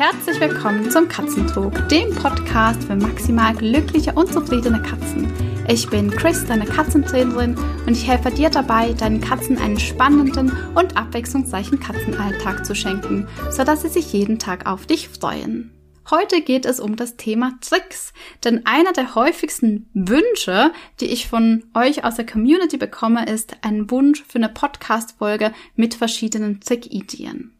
Herzlich willkommen zum Katzentalk, dem Podcast für maximal glückliche und zufriedene Katzen. Ich bin Chris, deine Katzentrainerin, und ich helfe dir dabei, deinen Katzen einen spannenden und abwechslungsreichen Katzenalltag zu schenken, sodass sie sich jeden Tag auf dich freuen. Heute geht es um das Thema Tricks, denn einer der häufigsten Wünsche, die ich von euch aus der Community bekomme, ist ein Wunsch für eine Podcast-Folge mit verschiedenen Trick-Ideen.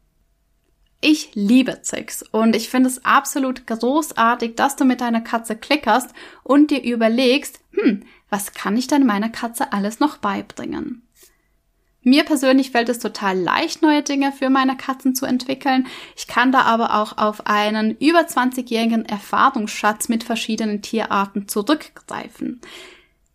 Ich liebe Tricks und ich finde es absolut großartig, dass du mit deiner Katze klickerst und dir überlegst, hm, was kann ich denn meiner Katze alles noch beibringen? Mir persönlich fällt es total leicht, neue Dinge für meine Katzen zu entwickeln. Ich kann da aber auch auf einen über 20-jährigen Erfahrungsschatz mit verschiedenen Tierarten zurückgreifen.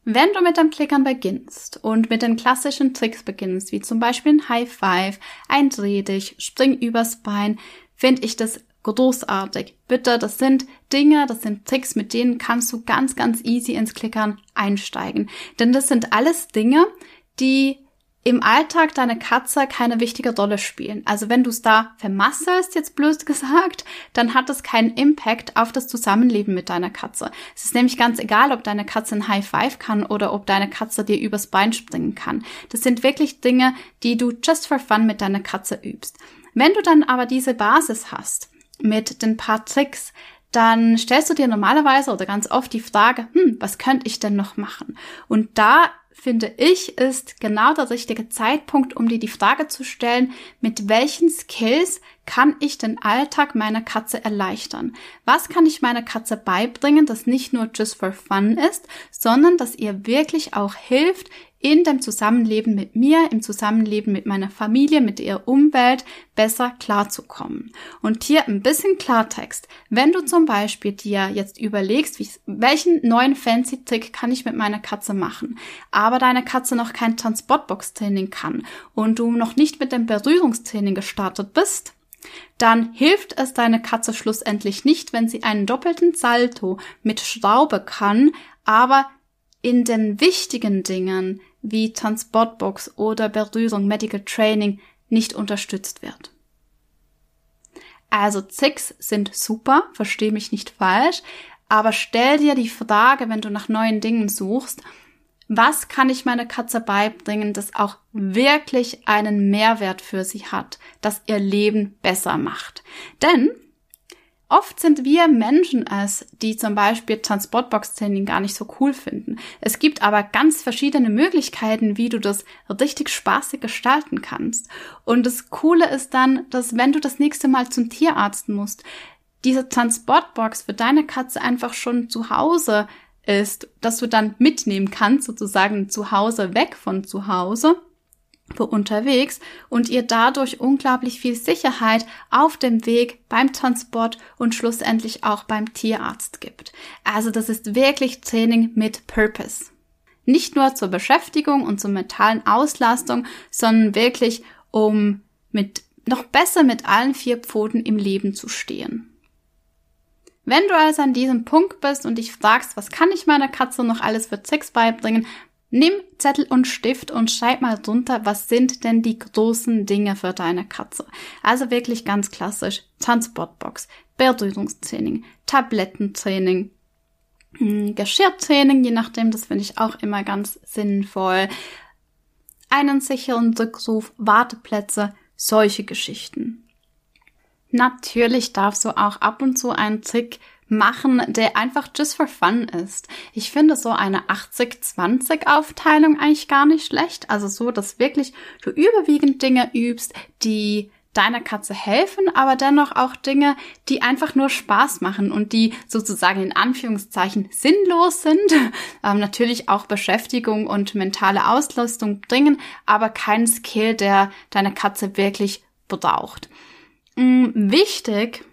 Wenn du mit dem Klickern beginnst und mit den klassischen Tricks beginnst, wie zum Beispiel ein High Five, ein Dreh dich, Spring übers Bein, finde ich das großartig. Bitte, das sind Dinge, das sind Tricks, mit denen kannst du ganz, ganz easy ins Klickern einsteigen. Denn das sind alles Dinge, die im Alltag deine Katze keine wichtige Rolle spielen. Also wenn du es da vermasselst, jetzt blöd gesagt, dann hat es keinen Impact auf das Zusammenleben mit deiner Katze. Es ist nämlich ganz egal, ob deine Katze ein High Five kann oder ob deine Katze dir übers Bein springen kann. Das sind wirklich Dinge, die du just for fun mit deiner Katze übst. Wenn du dann aber diese Basis hast mit den paar Tricks, dann stellst du dir normalerweise oder ganz oft die Frage, hm, was könnte ich denn noch machen? Und da finde ich, ist genau der richtige Zeitpunkt, um dir die Frage zu stellen, mit welchen Skills kann ich den Alltag meiner Katze erleichtern? Was kann ich meiner Katze beibringen, das nicht nur just for fun ist, sondern dass ihr wirklich auch hilft, in dem Zusammenleben mit mir, im Zusammenleben mit meiner Familie, mit ihrer Umwelt besser klarzukommen. Und hier ein bisschen Klartext. Wenn du zum Beispiel dir jetzt überlegst, welchen neuen fancy Trick kann ich mit meiner Katze machen, aber deine Katze noch kein Transportbox-Training kann und du noch nicht mit dem Berührungstraining gestartet bist, dann hilft es deine Katze schlussendlich nicht, wenn sie einen doppelten Salto mit Schraube kann, aber in den wichtigen Dingen wie Transportbox oder Berührung Medical Training nicht unterstützt wird. Also Zicks sind super, verstehe mich nicht falsch, aber stell dir die Frage, wenn du nach neuen Dingen suchst, was kann ich meiner Katze beibringen, das auch wirklich einen Mehrwert für sie hat, das ihr Leben besser macht? Denn Oft sind wir Menschen es, die zum Beispiel Transportbox-Training gar nicht so cool finden. Es gibt aber ganz verschiedene Möglichkeiten, wie du das richtig spaßig gestalten kannst. Und das Coole ist dann, dass wenn du das nächste Mal zum Tierarzt musst, diese Transportbox für deine Katze einfach schon zu Hause ist, dass du dann mitnehmen kannst, sozusagen zu Hause weg von zu Hause für unterwegs und ihr dadurch unglaublich viel Sicherheit auf dem Weg beim Transport und schlussendlich auch beim Tierarzt gibt. Also das ist wirklich Training mit Purpose. Nicht nur zur Beschäftigung und zur mentalen Auslastung, sondern wirklich um mit noch besser mit allen vier Pfoten im Leben zu stehen. Wenn du also an diesem Punkt bist und dich fragst, was kann ich meiner Katze noch alles für Tricks beibringen, Nimm Zettel und Stift und schreib mal drunter, was sind denn die großen Dinge für deine Katze. Also wirklich ganz klassisch. Transportbox, Berührungstraining, Tablettentraining, hm, Geschirrtraining, je nachdem, das finde ich auch immer ganz sinnvoll. Einen sicheren Rückruf, Warteplätze, solche Geschichten. Natürlich darfst du auch ab und zu einen Trick machen, der einfach just for fun ist. Ich finde so eine 80-20 Aufteilung eigentlich gar nicht schlecht. Also so, dass wirklich du überwiegend Dinge übst, die deiner Katze helfen, aber dennoch auch Dinge, die einfach nur Spaß machen und die sozusagen in Anführungszeichen sinnlos sind. Ähm, natürlich auch Beschäftigung und mentale Auslastung bringen, aber kein Skill, der deine Katze wirklich braucht. Mhm, wichtig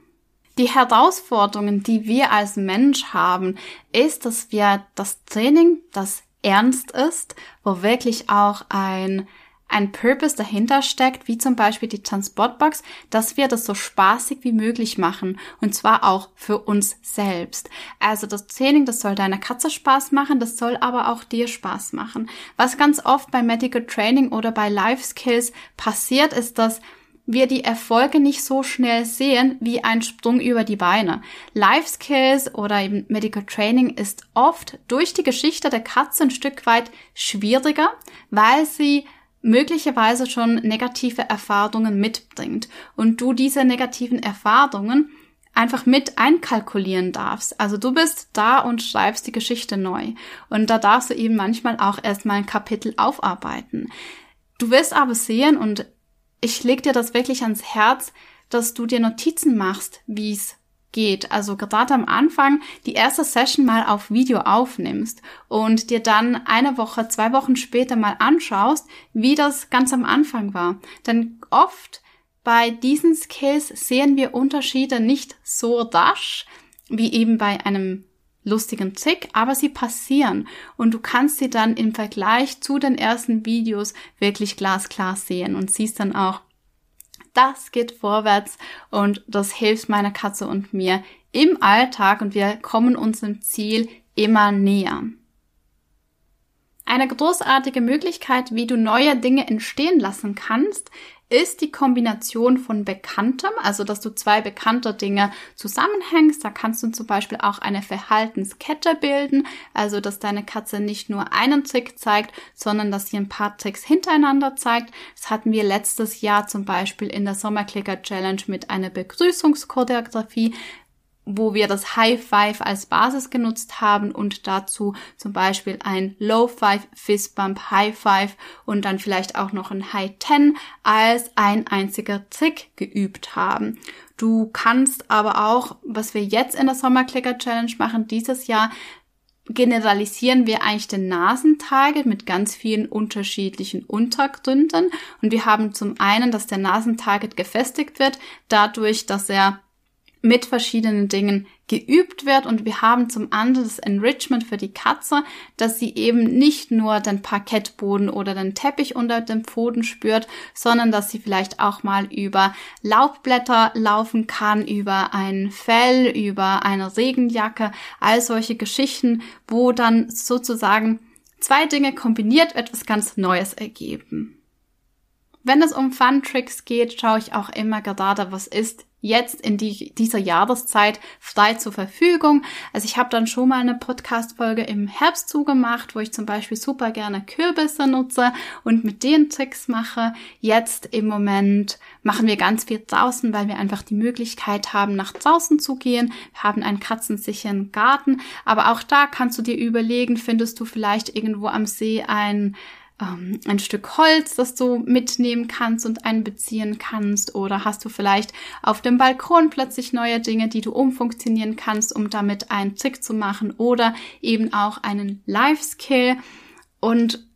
die Herausforderungen, die wir als Mensch haben, ist, dass wir das Training, das ernst ist, wo wirklich auch ein ein Purpose dahinter steckt, wie zum Beispiel die Transportbox, dass wir das so spaßig wie möglich machen und zwar auch für uns selbst. Also das Training, das soll deiner Katze Spaß machen, das soll aber auch dir Spaß machen. Was ganz oft bei Medical Training oder bei Life Skills passiert, ist, dass wir die Erfolge nicht so schnell sehen wie ein Sprung über die Beine. Life Skills oder eben Medical Training ist oft durch die Geschichte der Katze ein Stück weit schwieriger, weil sie möglicherweise schon negative Erfahrungen mitbringt und du diese negativen Erfahrungen einfach mit einkalkulieren darfst. Also du bist da und schreibst die Geschichte neu. Und da darfst du eben manchmal auch erstmal ein Kapitel aufarbeiten. Du wirst aber sehen, und ich leg dir das wirklich ans Herz, dass du dir Notizen machst, wie es geht. Also gerade am Anfang die erste Session mal auf Video aufnimmst und dir dann eine Woche, zwei Wochen später mal anschaust, wie das ganz am Anfang war. Denn oft bei diesen Skills sehen wir Unterschiede nicht so rasch wie eben bei einem lustigen Trick, aber sie passieren und du kannst sie dann im Vergleich zu den ersten Videos wirklich glasklar sehen und siehst dann auch, das geht vorwärts und das hilft meiner Katze und mir im Alltag und wir kommen unserem Ziel immer näher. Eine großartige Möglichkeit, wie du neue Dinge entstehen lassen kannst, ist die Kombination von Bekanntem, also dass du zwei bekannte Dinge zusammenhängst. Da kannst du zum Beispiel auch eine Verhaltenskette bilden, also dass deine Katze nicht nur einen Trick zeigt, sondern dass sie ein paar Tricks hintereinander zeigt. Das hatten wir letztes Jahr zum Beispiel in der Sommerklicker Challenge mit einer Begrüßungschoreografie wo wir das High Five als Basis genutzt haben und dazu zum Beispiel ein Low Five, Fist Bump, High Five und dann vielleicht auch noch ein High Ten als ein einziger Trick geübt haben. Du kannst aber auch, was wir jetzt in der Sommerclicker Challenge machen, dieses Jahr generalisieren wir eigentlich den Nasentarget mit ganz vielen unterschiedlichen Untergründen. Und wir haben zum einen, dass der Nasentarget gefestigt wird, dadurch, dass er mit verschiedenen Dingen geübt wird und wir haben zum anderen das Enrichment für die Katze, dass sie eben nicht nur den Parkettboden oder den Teppich unter dem Pfoten spürt, sondern dass sie vielleicht auch mal über Laubblätter laufen kann, über ein Fell, über eine Regenjacke, all solche Geschichten, wo dann sozusagen zwei Dinge kombiniert etwas ganz Neues ergeben. Wenn es um Fun Tricks geht, schaue ich auch immer gerade, was ist jetzt in die, dieser Jahreszeit frei zur Verfügung. Also ich habe dann schon mal eine Podcast-Folge im Herbst zugemacht, wo ich zum Beispiel super gerne Kürbisse nutze und mit den Tricks mache. Jetzt im Moment machen wir ganz viel draußen, weil wir einfach die Möglichkeit haben, nach draußen zu gehen. Wir haben einen katzensicheren Garten, aber auch da kannst du dir überlegen, findest du vielleicht irgendwo am See ein ähm, ein Stück Holz, das du mitnehmen kannst und einbeziehen kannst? Oder hast du vielleicht auf dem Balkon plötzlich neue Dinge, die du umfunktionieren kannst, um damit einen Trick zu machen? Oder eben auch einen Life-Skill? Und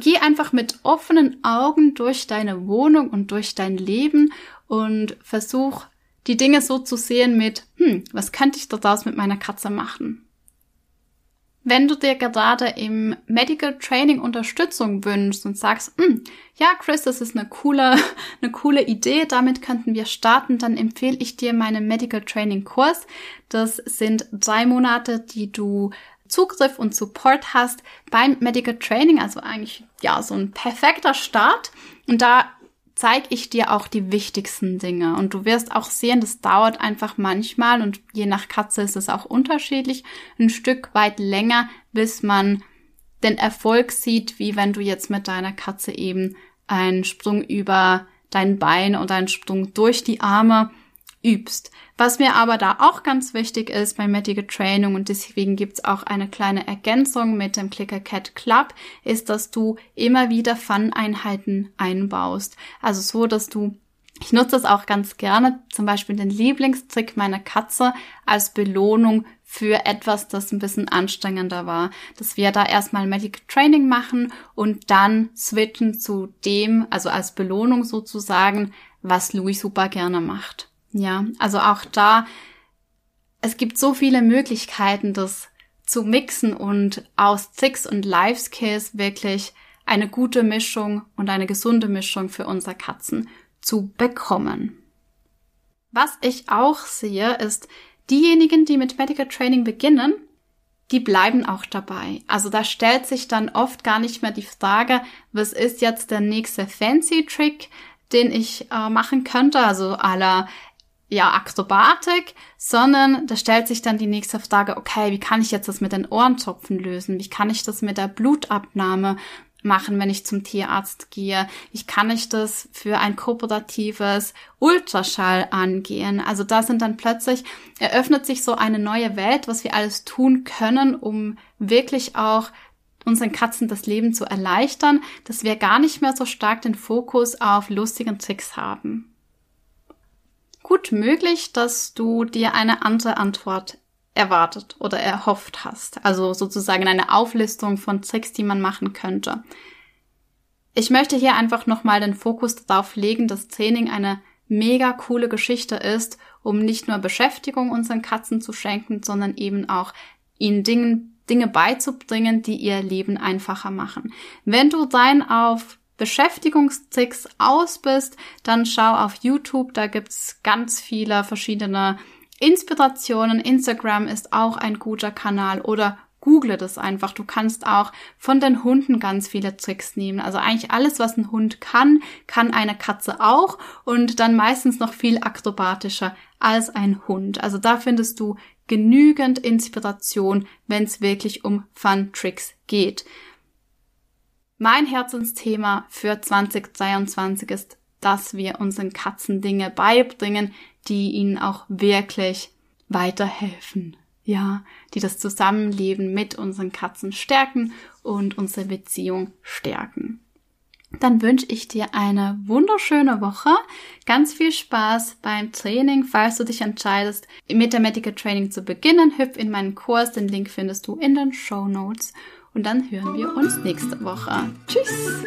geh einfach mit offenen Augen durch deine Wohnung und durch dein Leben und versuch die Dinge so zu sehen mit, hm, was könnte ich daraus mit meiner Katze machen? Wenn du dir gerade im Medical Training Unterstützung wünschst und sagst, hm, ja, Chris, das ist eine coole, eine coole Idee, damit könnten wir starten, dann empfehle ich dir meinen Medical Training Kurs. Das sind drei Monate, die du Zugriff und Support hast beim Medical Training, also eigentlich ja so ein perfekter Start. Und da zeige ich dir auch die wichtigsten Dinge. Und du wirst auch sehen, das dauert einfach manchmal und je nach Katze ist es auch unterschiedlich, ein Stück weit länger, bis man den Erfolg sieht, wie wenn du jetzt mit deiner Katze eben einen Sprung über dein Bein oder einen Sprung durch die Arme übst. Was mir aber da auch ganz wichtig ist bei Medical Training und deswegen gibt's auch eine kleine Ergänzung mit dem Clicker Cat Club, ist, dass du immer wieder Fun-Einheiten einbaust. Also so, dass du ich nutze das auch ganz gerne, zum Beispiel den Lieblingstrick meiner Katze als Belohnung für etwas, das ein bisschen anstrengender war. Dass wir da erstmal Medical Training machen und dann switchen zu dem, also als Belohnung sozusagen, was Louis super gerne macht. Ja, also auch da, es gibt so viele Möglichkeiten, das zu mixen und aus Tricks und Life Skills wirklich eine gute Mischung und eine gesunde Mischung für unsere Katzen zu bekommen. Was ich auch sehe, ist, diejenigen, die mit Medical Training beginnen, die bleiben auch dabei. Also da stellt sich dann oft gar nicht mehr die Frage, was ist jetzt der nächste Fancy Trick, den ich äh, machen könnte, also aller ja, Akrobatik, sondern da stellt sich dann die nächste Frage, okay, wie kann ich jetzt das mit den Ohrenzopfen lösen? Wie kann ich das mit der Blutabnahme machen, wenn ich zum Tierarzt gehe? Wie kann ich das für ein kooperatives Ultraschall angehen? Also da sind dann plötzlich, eröffnet sich so eine neue Welt, was wir alles tun können, um wirklich auch unseren Katzen das Leben zu erleichtern, dass wir gar nicht mehr so stark den Fokus auf lustigen Tricks haben gut möglich, dass du dir eine andere Antwort erwartet oder erhofft hast. Also sozusagen eine Auflistung von Tricks, die man machen könnte. Ich möchte hier einfach nochmal den Fokus darauf legen, dass Training eine mega coole Geschichte ist, um nicht nur Beschäftigung unseren Katzen zu schenken, sondern eben auch ihnen Dingen, Dinge beizubringen, die ihr Leben einfacher machen. Wenn du dein auf Beschäftigungstricks aus bist, dann schau auf YouTube, da gibt's ganz viele verschiedene Inspirationen. Instagram ist auch ein guter Kanal oder google das einfach. Du kannst auch von den Hunden ganz viele Tricks nehmen. Also eigentlich alles, was ein Hund kann, kann eine Katze auch und dann meistens noch viel akrobatischer als ein Hund. Also da findest du genügend Inspiration, wenn es wirklich um Fun Tricks geht. Mein Herzensthema für 2023 ist, dass wir unseren Katzen Dinge beibringen, die ihnen auch wirklich weiterhelfen. Ja, die das Zusammenleben mit unseren Katzen stärken und unsere Beziehung stärken. Dann wünsche ich dir eine wunderschöne Woche, ganz viel Spaß beim Training. Falls du dich entscheidest, mit der Medical Training zu beginnen, hüpf in meinen Kurs. Den Link findest du in den Show Notes. Und dann hören wir uns nächste Woche. Tschüss!